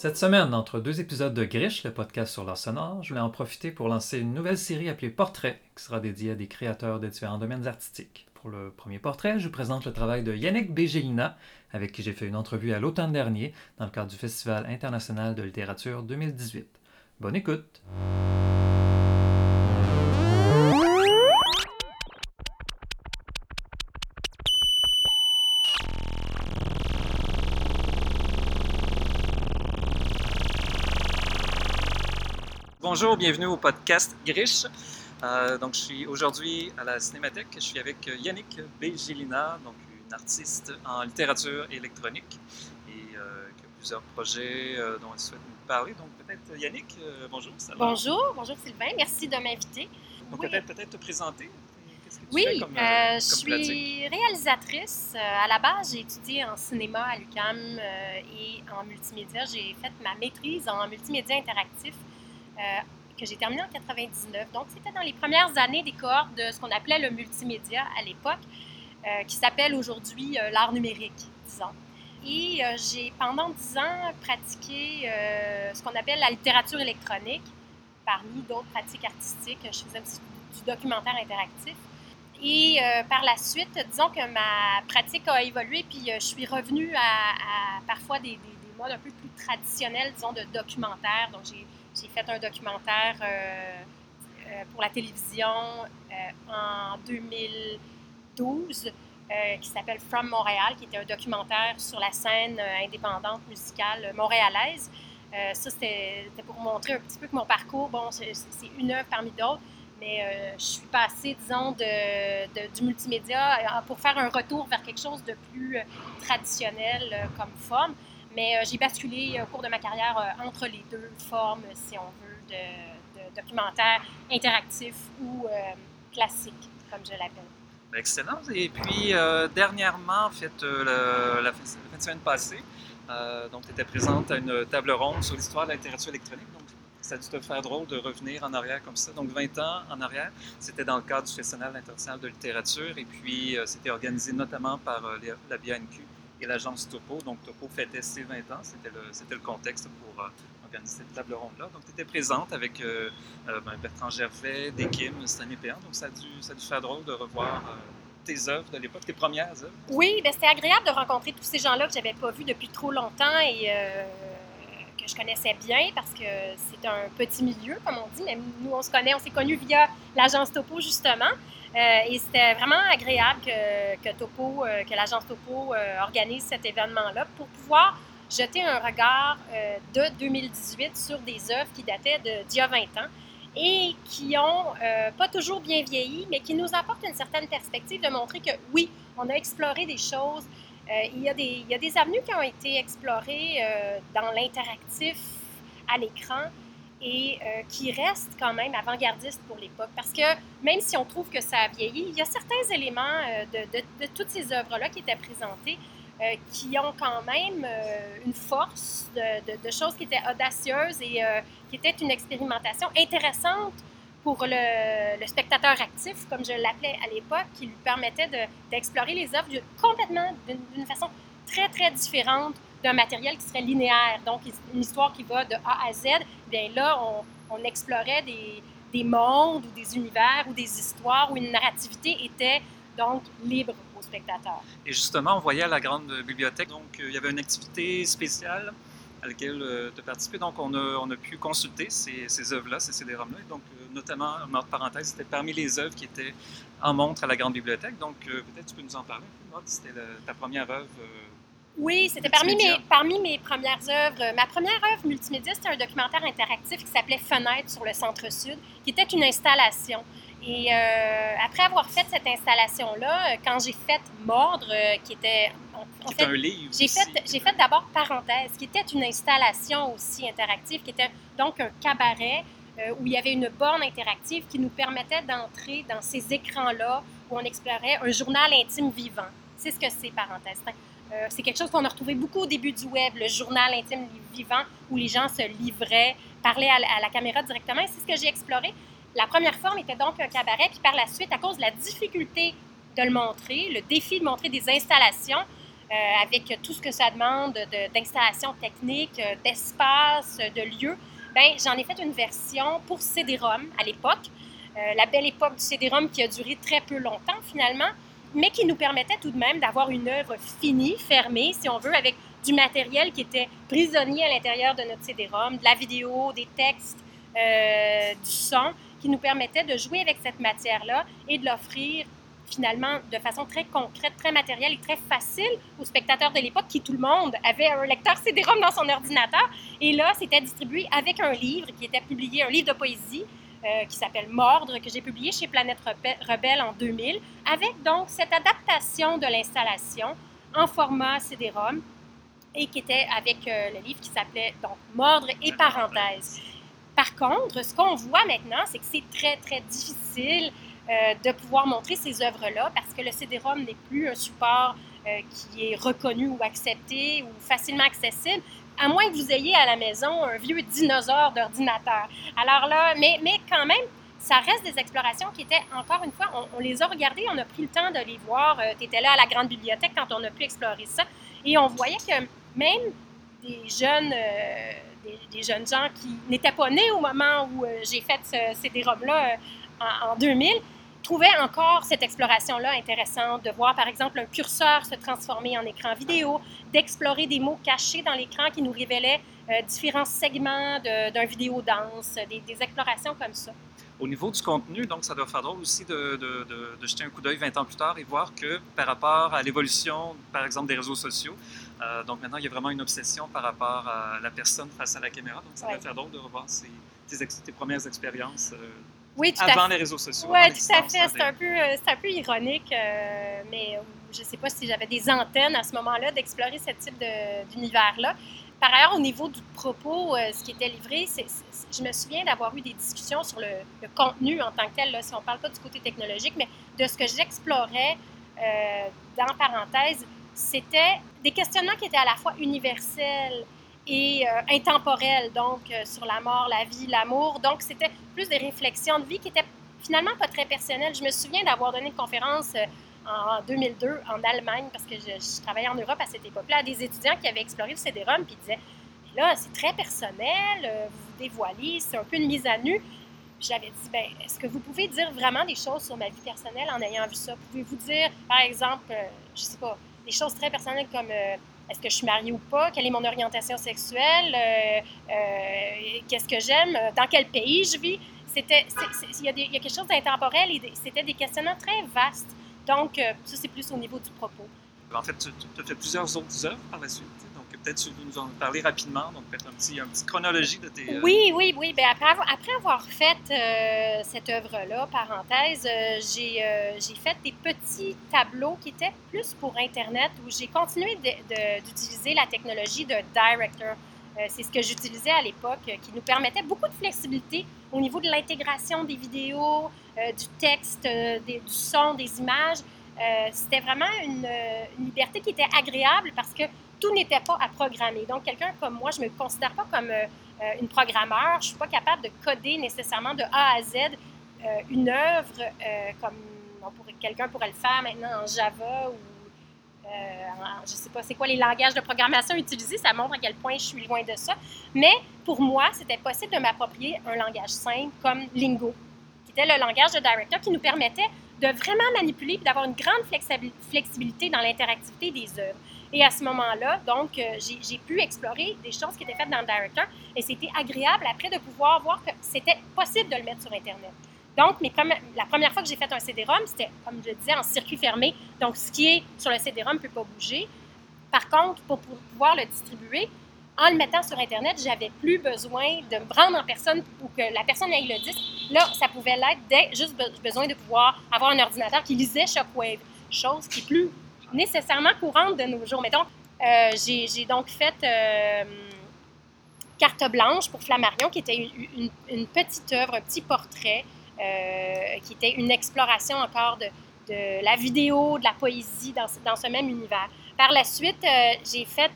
Cette semaine, entre deux épisodes de Grish, le podcast sur l'art sonore, je voulais en profiter pour lancer une nouvelle série appelée Portrait, qui sera dédiée à des créateurs de différents domaines artistiques. Pour le premier portrait, je vous présente le travail de Yannick Bégelina, avec qui j'ai fait une entrevue à l'automne dernier dans le cadre du Festival international de littérature 2018. Bonne écoute! Bonjour, bienvenue au podcast Grish. Euh, donc, je suis aujourd'hui à la Cinémathèque. Je suis avec Yannick Begilina, donc une artiste en littérature électronique et euh, qui a plusieurs projets euh, dont elle souhaite nous parler. Donc, peut-être Yannick, bonjour. Ça va? Bonjour, bonjour Sylvain, merci de m'inviter. Donc, peut-être peut te présenter. oui, je suis réalisatrice. à la base, j'ai étudié en cinéma à l'UQAM et en multimédia. J'ai fait ma maîtrise en multimédia interactif que j'ai terminé en 99. Donc, c'était dans les premières années des cohortes de ce qu'on appelait le multimédia à l'époque, euh, qui s'appelle aujourd'hui euh, l'art numérique, disons. Et j'ai pendant dix ans pratiqué ce qu'on appelle la littérature électronique, parmi d'autres pratiques artistiques. Je faisais du documentaire interactif. Et par la suite, disons que ma pratique a évolué, puis je suis revenue à, parfois des, des, modes un peu plus traditionnels, disons, de documentaire. Donc, j'ai j'ai fait un documentaire euh, euh, pour la télévision euh, en 2012 qui s'appelle From Montréal, qui était un documentaire sur la scène indépendante musicale montréalaise. ça, c'était pour montrer un petit peu que mon parcours, bon, c'est une œuvre parmi d'autres, mais je suis passée, disons, de, du multimédia pour faire un retour vers quelque chose de plus traditionnel comme forme. Mais euh, j'ai basculé euh, au cours de ma carrière euh, entre les deux formes, si on veut, de, de documentaire interactif ou classique, comme je l'appelle. Excellent. Et puis, dernièrement, en fait, la, fin de semaine passée, donc, tu étais présente à une table ronde sur l'histoire de la littérature électronique. Ça a dû te faire drôle de revenir en arrière comme ça. Donc, 20 ans en arrière, c'était dans le cadre du Festival international de littérature et puis c'était organisé notamment par la BNQ et l'agence Topo. Donc, Topo fêtait ses 20 ans. C'était le, le contexte pour euh, organiser cette table ronde-là. Donc, tu étais présente avec euh, euh, ben, Bertrand Gervais, Dekim, Stanley Péan. Donc, ça a, dû, ça a dû faire drôle de revoir tes œuvres de l'époque, tes premières œuvres. Oui, ben, c'était agréable de rencontrer tous ces gens-là que je n'avais pas vus depuis trop longtemps et que je connaissais bien parce que c'est un petit milieu, comme on dit. Mais nous, on se connaît, on s'est connus via l'agence Topo, justement. Euh, et c'était vraiment agréable que, que Topo, euh, que l'agence Topo euh, organise cet événement-là pour pouvoir jeter un regard de 2018 sur des œuvres qui dataient d'il y a 20 ans et qui ont pas toujours bien vieilli, mais qui nous apportent une certaine perspective de montrer que oui, on a exploré des choses. il, y a des, il y a des avenues qui ont été explorées dans l'interactif à l'écran et euh, qui reste quand même avant-gardiste pour l'époque. Parce que même si on trouve que ça a vieilli, il y a certains éléments euh, de, toutes ces œuvres-là qui étaient présentées euh, qui ont quand même une force de, choses qui étaient audacieuses et qui étaient une expérimentation intéressante pour le spectateur actif, comme je l'appelais à l'époque, qui lui permettait d'explorer les œuvres complètement d'une façon très, très différente d'un matériel qui serait linéaire, donc une histoire qui va de A à Z, bien là, on, explorait des, des, mondes ou des univers ou des histoires où une narrativité était donc libre au spectateur. Et justement, on voyait à la grande bibliothèque, donc euh, il y avait une activité spéciale à laquelle euh, tu as participé. Donc, on a, on a pu consulter ces, œuvres-là, ces CD-ROM-là. Donc, euh, notamment, entre parenthèses, c'était parmi les œuvres qui étaient en montre à la Grande Bibliothèque. Donc, peut-être tu peux nous en parler un peu, C'était ta première œuvre oui, c'était parmi mes, parmi mes premières œuvres. Ma première œuvre multimédia, c'était un documentaire interactif qui s'appelait Fenêtre sur le centre-sud, qui était une installation. Et euh, après avoir fait cette installation-là, euh, quand j'ai fait Mordre, euh, qui était... En, fait, un livre J'ai fait, j'ai fait d'abord Parenthèse, qui était une installation aussi interactive, qui était donc un cabaret où il y avait une borne interactive qui nous permettait d'entrer dans ces écrans-là où on explorait un journal intime vivant. C'est ce que c'est Parenthèse. Euh, c'est quelque chose qu'on a retrouvé beaucoup au début du web, le journal intime vivant où les gens se livraient, parlaient à, la caméra directement. c'est ce que j'ai exploré. La première forme était donc un cabaret, puis par la suite, à cause de la difficulté de le montrer, le défi de montrer des installations, avec tout ce que ça demande d'installation technique, d'espace, de lieu, ben, j'en ai fait une version pour CD-ROM à l'époque. la belle époque du CD-ROM qui a duré très peu longtemps finalement, mais qui nous permettait tout de même d'avoir une œuvre finie, fermée, si on veut, avec du matériel qui était prisonnier à l'intérieur de notre CD-ROM, de la vidéo, des textes, euh, du son, qui nous permettait de jouer avec cette matière-là et de l'offrir finalement de façon très concrète, très matérielle et très facile aux spectateurs de l'époque qui, tout le monde, avait un lecteur CD-ROM dans son ordinateur. Et là, c'était distribué avec un livre qui était publié, un livre de poésie euh, qui s'appelle Mordre, que j'ai publié chez Planète Rebelle en 2000, avec donc cette adaptation de l'installation en format CD-ROM et qui était avec euh, le livre qui s'appelait donc Mordre et parenthèses. Par contre, ce qu'on voit maintenant, c'est que c'est très, très difficile euh, de pouvoir montrer ces œuvres-là parce que le CD-ROM n'est plus un support qui est reconnu ou accepté ou facilement accessible à moins que vous ayez à la maison un vieux dinosaure d'ordinateur. Alors là, mais, mais quand même, ça reste des explorations qui étaient, encore une fois, on, les a regardées, on a pris le temps de les voir. Euh, tu étais là à la grande bibliothèque quand on a pu explorer ça. Et on voyait que même des jeunes, euh, des, jeunes gens qui n'étaient pas nés au moment où euh, j'ai fait ces CD-ROM-là en, en 2000, trouvais encore cette exploration-là intéressante, de voir par exemple un curseur se transformer en écran vidéo, d'explorer des mots cachés dans l'écran qui nous révélaient euh, différents segments d'un vidéo danse, des, explorations comme ça. Au niveau du contenu, donc, ça doit faire drôle aussi de, de, jeter un coup d'œil 20 ans plus tard et voir que par rapport à l'évolution, par exemple, des réseaux sociaux, euh, donc maintenant, il y a vraiment une obsession par rapport à la personne face à la caméra. Donc, ça doit faire drôle de revoir tes, premières expériences. Euh, oui, tout avant les réseaux sociaux. Oui, tout à fait. C'est un, peu, euh, un peu ironique, euh, mais euh, je ne sais pas si j'avais des antennes à ce moment-là d'explorer ce type d'univers-là. Par ailleurs, au niveau du propos, ce qui était livré, je me souviens d'avoir eu des discussions sur le, contenu en tant que tel, là, si on ne parle pas du côté technologique, mais de ce que j'explorais dans parenthèse, c'était des questionnements qui étaient à la fois universels et euh, intemporel, donc euh, sur la mort, la vie, l'amour. Donc, c'était plus des réflexions de vie qui étaient finalement pas très personnelles. Je me souviens d'avoir donné une conférence euh, en 2002 en Allemagne, parce que je, travaillais en Europe à cette époque-là, à des étudiants qui avaient exploré le CD-ROM, puis ils disaient là, c'est très personnel, vous vous dévoilez, c'est un peu une mise à nu. J'avais dit, ben, est-ce que vous pouvez dire vraiment des choses sur ma vie personnelle en ayant vu ça? Pouvez-vous dire, par exemple, je sais pas, des choses très personnelles comme est-ce que je suis mariée ou pas, quelle est mon orientation sexuelle, euh, euh, qu'est-ce que j'aime, dans quel pays je vis. Il y, a quelque chose d'intemporel et c'était des questionnements très vastes. Donc, euh, ça, c'est plus au niveau du propos. En fait, tu as fait plusieurs autres œuvres par la suite peut-être tu veux nous en parler rapidement, donc peut-être un petit, une petite chronologie de tes... Euh, oui, oui, oui. Bien, après, avoir, fait euh, cette œuvre-là, parenthèse, euh, j'ai, fait des petits tableaux qui étaient plus pour Internet, où j'ai continué d'utiliser la technologie de Director. c'est ce que j'utilisais à l'époque, qui nous permettait beaucoup de flexibilité au niveau de l'intégration des vidéos, du texte, du son, des images. c'était vraiment une, liberté qui était agréable parce que tout n'était pas à programmer. Donc, quelqu'un comme moi, je ne me considère pas comme euh, euh, une programmeur. Je ne suis pas capable de coder nécessairement de A à Z euh, une œuvre comme quelqu'un pourrait le faire maintenant en Java ou je ne sais pas c'est quoi les langages de programmation utilisés? Ça montre à quel point je suis loin de ça. Mais pour moi, c'était possible de m'approprier un langage simple comme Lingo, qui était le langage de Director qui nous permettait de vraiment manipuler et d'avoir une grande flexibilité dans l'interactivité des œuvres. Et à ce moment-là, donc, euh, j'ai pu explorer des choses qui étaient faites dans le Director et c'était agréable après de pouvoir voir que c'était possible de le mettre sur Internet. Donc, la première fois que j'ai fait un CD-ROM, c'était, comme je le disais, en circuit fermé. Donc, ce qui est sur le CD-ROM ne peut pas bouger. Par contre, pour, pouvoir le distribuer, en le mettant sur Internet, j'avais plus besoin de me rendre en personne pour que la personne aille le disque. Là, ça pouvait l'être juste besoin de pouvoir avoir un ordinateur qui lisait Shockwave, chose qui est plus nécessairement courante de nos jours. Mettons, euh, j'ai donc fait euh, Carte blanche pour Flammarion, qui était une, petite œuvre, un petit portrait, euh, qui était une exploration encore de, la vidéo, de la poésie dans, dans ce même univers. Par la suite, j'ai fait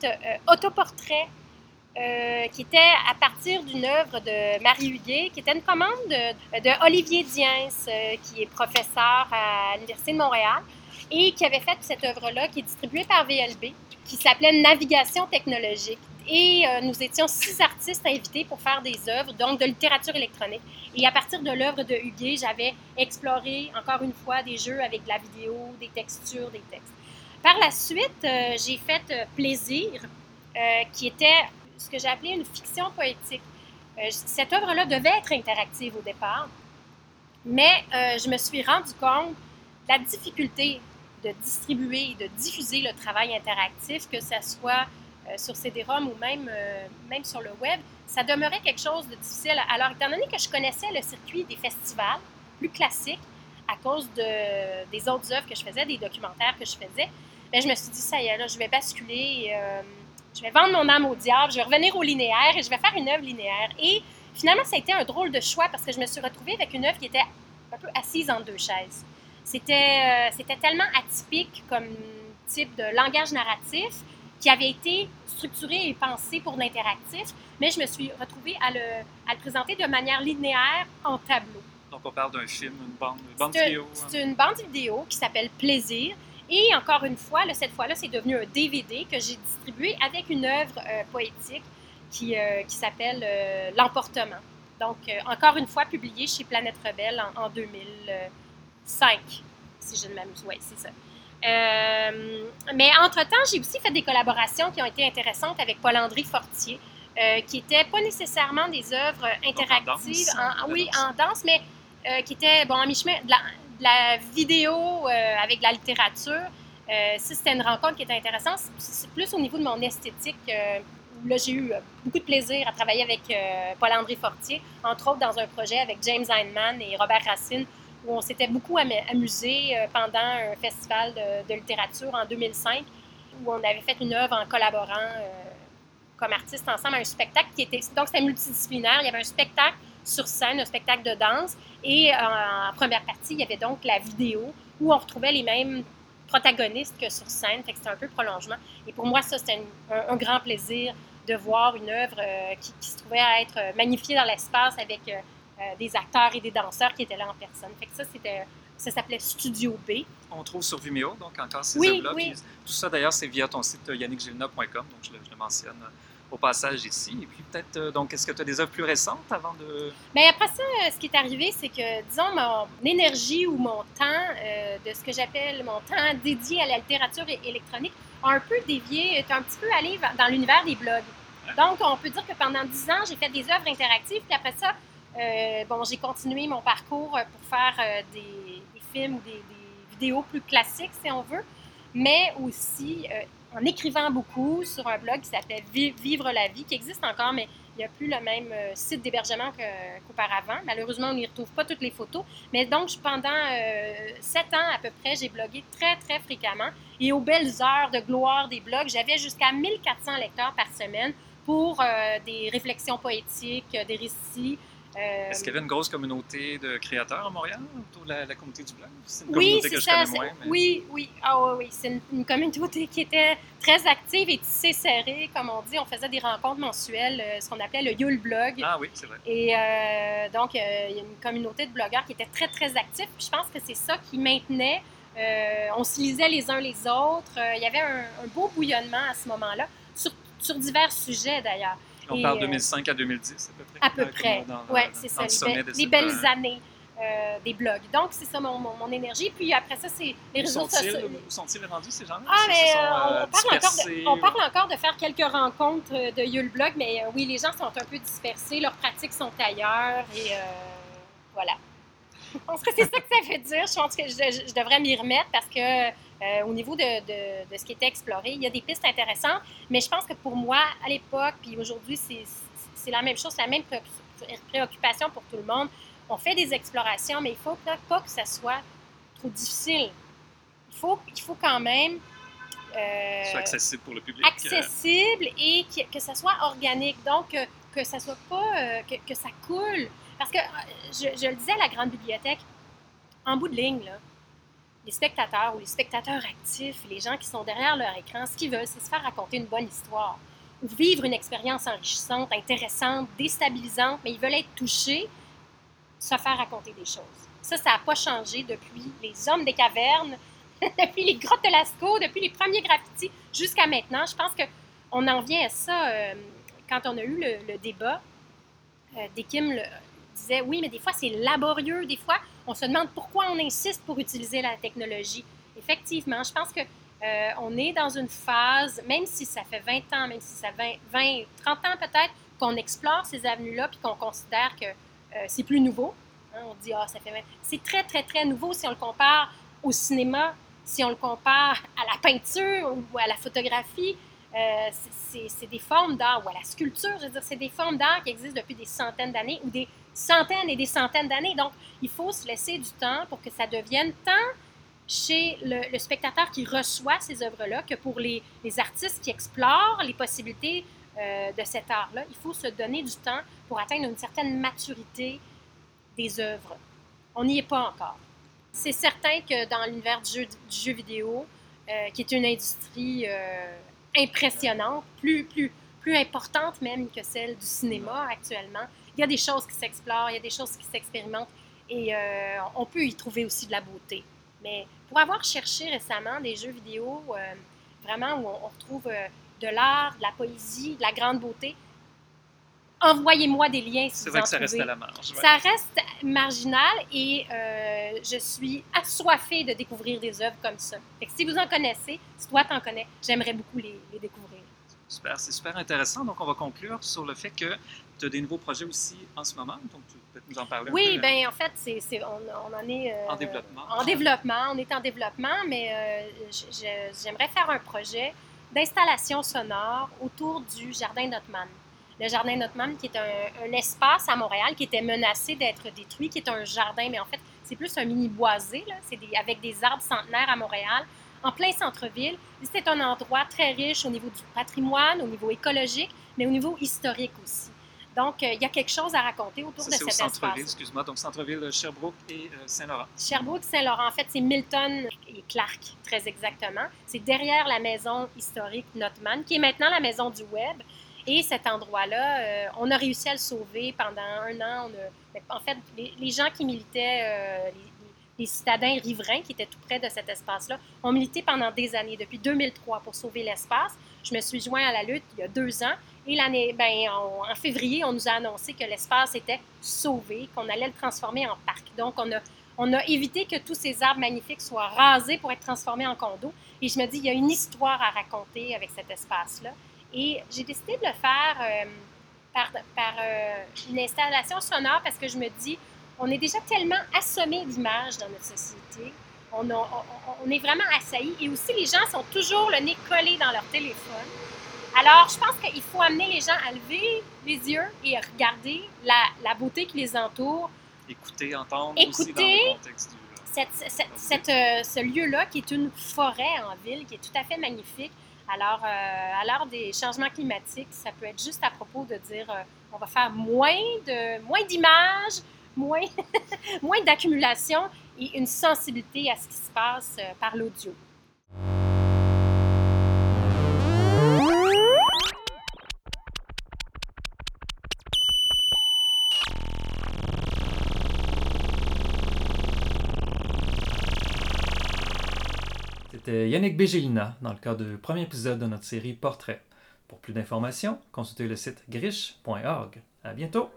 Autoportrait, qui était à partir d'une œuvre de Marie Huguet, qui était une commande de, de Olivier Diens, qui est professeur à l'Université de Montréal. et qui avait fait cette œuvre-là, qui est distribuée par VLB, qui s'appelait Navigation technologique. Et euh, nous étions six artistes invités pour faire des œuvres, donc de littérature électronique. Et à partir de l'œuvre de Huguet, j'avais exploré encore une fois des jeux avec de la vidéo, des textures, des textes. Par la suite, euh, j'ai fait euh, Plaisir, qui était ce que j'ai appelé une fiction poétique. cette œuvre-là devait être interactive au départ, mais je me suis rendu compte de la difficulté de distribuer et de diffuser le travail interactif, que ce soit euh, sur CD-ROM ou même, euh, même sur le web, ça demeurait quelque chose de difficile. Alors, étant donné que je connaissais le circuit des festivals plus classiques à cause de, des autres œuvres que je faisais, des documentaires que je faisais, bien, je me suis dit, ça y est, là, je vais basculer, euh, je vais vendre mon âme au diable, je vais revenir au linéaire et je vais faire une œuvre linéaire. Et finalement, ça a été un drôle de choix parce que je me suis retrouvée avec une œuvre qui était un peu assise en deux chaises. C'était, c'était tellement atypique comme type de langage narratif qui avait été structuré et pensé pour l'interactif, mais je me suis retrouvée à le, à le, présenter de manière linéaire en tableau. Donc, on parle d'un film, une bande, une bande vidéo. Hein? C'est une bande vidéo qui s'appelle Plaisir. Et encore une fois, là, cette fois-là, c'est devenu un DVD que j'ai distribué avec une œuvre euh, poétique qui, euh, qui s'appelle euh, L'Emportement. Donc, encore une fois, publié chez Planète Rebelle en, en 2005, si je ne m'amuse. Oui, c'est ça. Mais entre-temps, j'ai aussi fait des collaborations qui ont été intéressantes avec Paul-André Fortier, qui n'étaient pas nécessairement des œuvres interactives, en oui, en danse, mais qui étaient bon, en mi-chemin de, la, vidéo avec de la littérature. ça, c'était une rencontre qui était intéressante. C'est plus au niveau de mon esthétique. là, j'ai eu beaucoup de plaisir à travailler avec Paul-André Fortier, entre autres dans un projet avec James Heinemann et Robert Racine, où on s'était beaucoup amusé euh, pendant un festival de, littérature en 2005, où on avait fait une œuvre en collaborant euh, comme artistes ensemble, un spectacle qui était... Donc, c'était multidisciplinaire. Il y avait un spectacle sur scène, un spectacle de danse, et euh, en première partie, il y avait donc la vidéo, où on retrouvait les mêmes protagonistes que sur scène, fait que c'était un peu prolongement. Et pour moi, ça, c'était un, grand plaisir de voir une œuvre qui, qui, se trouvait à être magnifiée dans l'espace avec euh, des acteurs et des danseurs qui étaient là en personne. Fait que ça, c'était, ça s'appelait Studio B. On trouve sur Vimeo, donc encore ces oui, Oui. Tout ça, d'ailleurs, c'est via ton site euh, yannickgilna.com, donc je le, mentionne euh, au passage ici. Et puis peut-être, donc, est-ce que tu as des œuvres plus récentes avant de... Bien, après ça, ce qui est arrivé, c'est que, disons, mon énergie ou mon temps, de ce que j'appelle mon temps dédié à la littérature électronique, a un peu dévié, est un petit peu allé dans l'univers des blogs. Donc, on peut dire que pendant dix ans, j'ai fait des œuvres interactives, puis après ça, euh, bon, j'ai continué mon parcours euh, pour faire euh, des, films ou des, vidéos plus classiques, si on veut, mais aussi en écrivant beaucoup sur un blog qui s'appelle Vivre la vie, qui existe encore, mais il n'y a plus le même site d'hébergement qu'auparavant. Malheureusement, on n'y retrouve pas toutes les photos. Mais donc, pendant sept ans à peu près, j'ai blogué très, très fréquemment. Et aux belles heures de gloire des blogs, j'avais jusqu'à 1400 lecteurs par semaine pour des réflexions poétiques, des récits, euh, Est-ce qu'il y avait une grosse communauté de créateurs à Montréal autour de la, communauté du blog? C'est une oui, communauté que je connais moins. Oui, oui. Ah, oui, oui. C'est une, communauté qui était très active et tissée serrée. Comme on dit, on faisait des rencontres mensuelles, euh, ce qu'on appelait le Yule Blog. Ah oui, c'est vrai. Et euh, donc, il y a une communauté de blogueurs qui était très, très active. Puis je pense que c'est ça qui maintenait. on se lisait les uns les autres. il y avait un, beau bouillonnement à ce moment-là, sur, sur divers sujets d'ailleurs. On parle de 2005 à 2010 à peu près. À peu près, oui, c'est ça, les, belles années. Euh, des blogs. Donc, c'est ça mon, mon, énergie. Puis après ça, c'est les réseaux sociaux. Où sont-ils rendus, ces gens-là? Ah, mais euh, on, parle encore de, on, parle encore de, faire quelques rencontres euh, de Yule Blog, mais oui, les gens sont un peu dispersés, leurs pratiques sont ailleurs et voilà. Je pense que c'est ça que ça veut dire. Je pense que je, je devrais m'y remettre parce que euh, au niveau de, de, ce qui était exploré. Il y a des pistes intéressantes, mais je pense que pour moi, à l'époque, puis aujourd'hui, c'est la même chose, c'est la même préoccupation pour tout le monde. On fait des explorations, mais il faut pas que ça soit trop difficile. Il faut, il faut quand même... Euh, soit accessible pour le public. Accessible et que, que ça soit organique. Donc, euh, que ça soit pas... Euh, que, que, ça coule. Parce que, je, je le disais à la grande bibliothèque, en bout de ligne, là, les spectateurs ou les spectateurs actifs, les gens qui sont derrière leur écran, ce qu'ils veulent, c'est se faire raconter une bonne histoire ou vivre une expérience enrichissante, intéressante, déstabilisante, mais ils veulent être touchés, se faire raconter des choses. Ça, ça n'a pas changé depuis les hommes des cavernes depuis les grottes de Lascaux, depuis les premiers graffitis jusqu'à maintenant. Je pense qu'on en vient à ça euh, quand on a eu le, débat. Euh, Dekim disait oui, mais des fois c'est laborieux, des fois on se demande pourquoi on insiste pour utiliser la technologie. Effectivement, je pense que euh, on est dans une phase, même si ça fait 20 ans, même si ça fait 20, 30 ans peut-être, qu'on explore ces avenues-là puis qu'on considère que euh, c'est plus nouveau. Hein, on dit, ah, ça fait 20 C'est très, très, très nouveau si on le compare au cinéma, si on le compare à la peinture ou à la photographie. Euh, c'est des formes d'art ou à la sculpture, je veux dire, c'est des formes d'art qui existent depuis des centaines d'années ou des centaines et des centaines d'années. Donc, il faut se laisser du temps pour que ça devienne tant chez le, spectateur qui reçoit ces œuvres-là que pour les, artistes qui explorent les possibilités euh, de cet art-là. Il faut se donner du temps pour atteindre une certaine maturité des œuvres. On n'y est pas encore. C'est certain que dans l'univers du jeu, vidéo, euh, qui est une industrie euh, impressionnante, plus, plus, plus importante même que celle du cinéma actuellement, il y a des choses qui s'explorent, il y a des choses qui s'expérimentent et on peut y trouver aussi de la beauté. Mais pour avoir cherché récemment des jeux vidéo euh, vraiment où on, retrouve euh, de l'art, de la poésie, de la grande beauté, envoyez-moi des liens si C'est vrai que ça reste à la marge. Ça reste marginal et euh, je suis assoiffée de découvrir des œuvres comme ça. si vous en connaissez, si toi t'en connais, j'aimerais beaucoup les, les découvrir. Super, c'est super intéressant. Donc, on va conclure sur le fait que tu as des nouveaux projets aussi en ce moment? Donc, tu peux nous en parler oui, un peu. Oui, bien, en fait, c'est, on, en est. Euh, en développement. En développement. On est en développement, mais euh, j'aimerais faire un projet d'installation sonore autour du Jardin Notman. Le Jardin Notman, qui est un, espace à Montréal qui était menacé d'être détruit, qui est un jardin, mais en fait, c'est plus un mini boisé, là. C'est avec des arbres centenaires à Montréal en plein centre-ville. C'est un endroit très riche au niveau du patrimoine, au niveau écologique, mais au niveau historique aussi. Donc, euh, il y a quelque chose à raconter autour de cet espace. centre-ville, excuse-moi, donc centre-ville de Sherbrooke et euh, Saint-Laurent. Sherbrooke, Saint-Laurent, en fait, c'est Milton et Clark, très exactement. C'est derrière la maison historique Notman, qui est maintenant la maison du Web. Et cet endroit-là, euh, on a réussi à le sauver pendant un an. en fait, les, gens qui militaient, les citadins riverains qui étaient tout près de cet espace-là ont milité pendant des années, depuis 2003, pour sauver l'espace. Je me suis joint à la lutte il y a deux ans et l'année, ben, en, février, on nous a annoncé que l'espace était sauvé, qu'on allait le transformer en parc. Donc, on a, on a évité que tous ces arbres magnifiques soient rasés pour être transformés en condos. Et je me dis, il y a une histoire à raconter avec cet espace-là. Et j'ai décidé de le faire euh, par, euh, une installation sonore parce que je me dis, on est déjà tellement assommé d'images dans notre société. On, on, est vraiment assailli. Et aussi, les gens sont toujours le nez collé dans leur téléphone. Alors, je pense qu'il faut amener les gens à lever les yeux et à regarder la, la beauté qui les entoure. Écouter, entendre aussi dans le contexte du... Cette, cette, cette, euh, ce lieu-là, qui est une forêt en ville, qui est tout à fait magnifique. Alors, euh, à l'heure des changements climatiques, ça peut être juste à propos de dire euh, on va faire moins de moins d'images, moins, moins d'accumulation et une sensibilité à ce qui se passe euh, par l'audio. C'était Yannick Bégélina dans le cadre du premier épisode de notre série Portrait. Pour plus d'informations, consultez le site griche.org. À bientôt!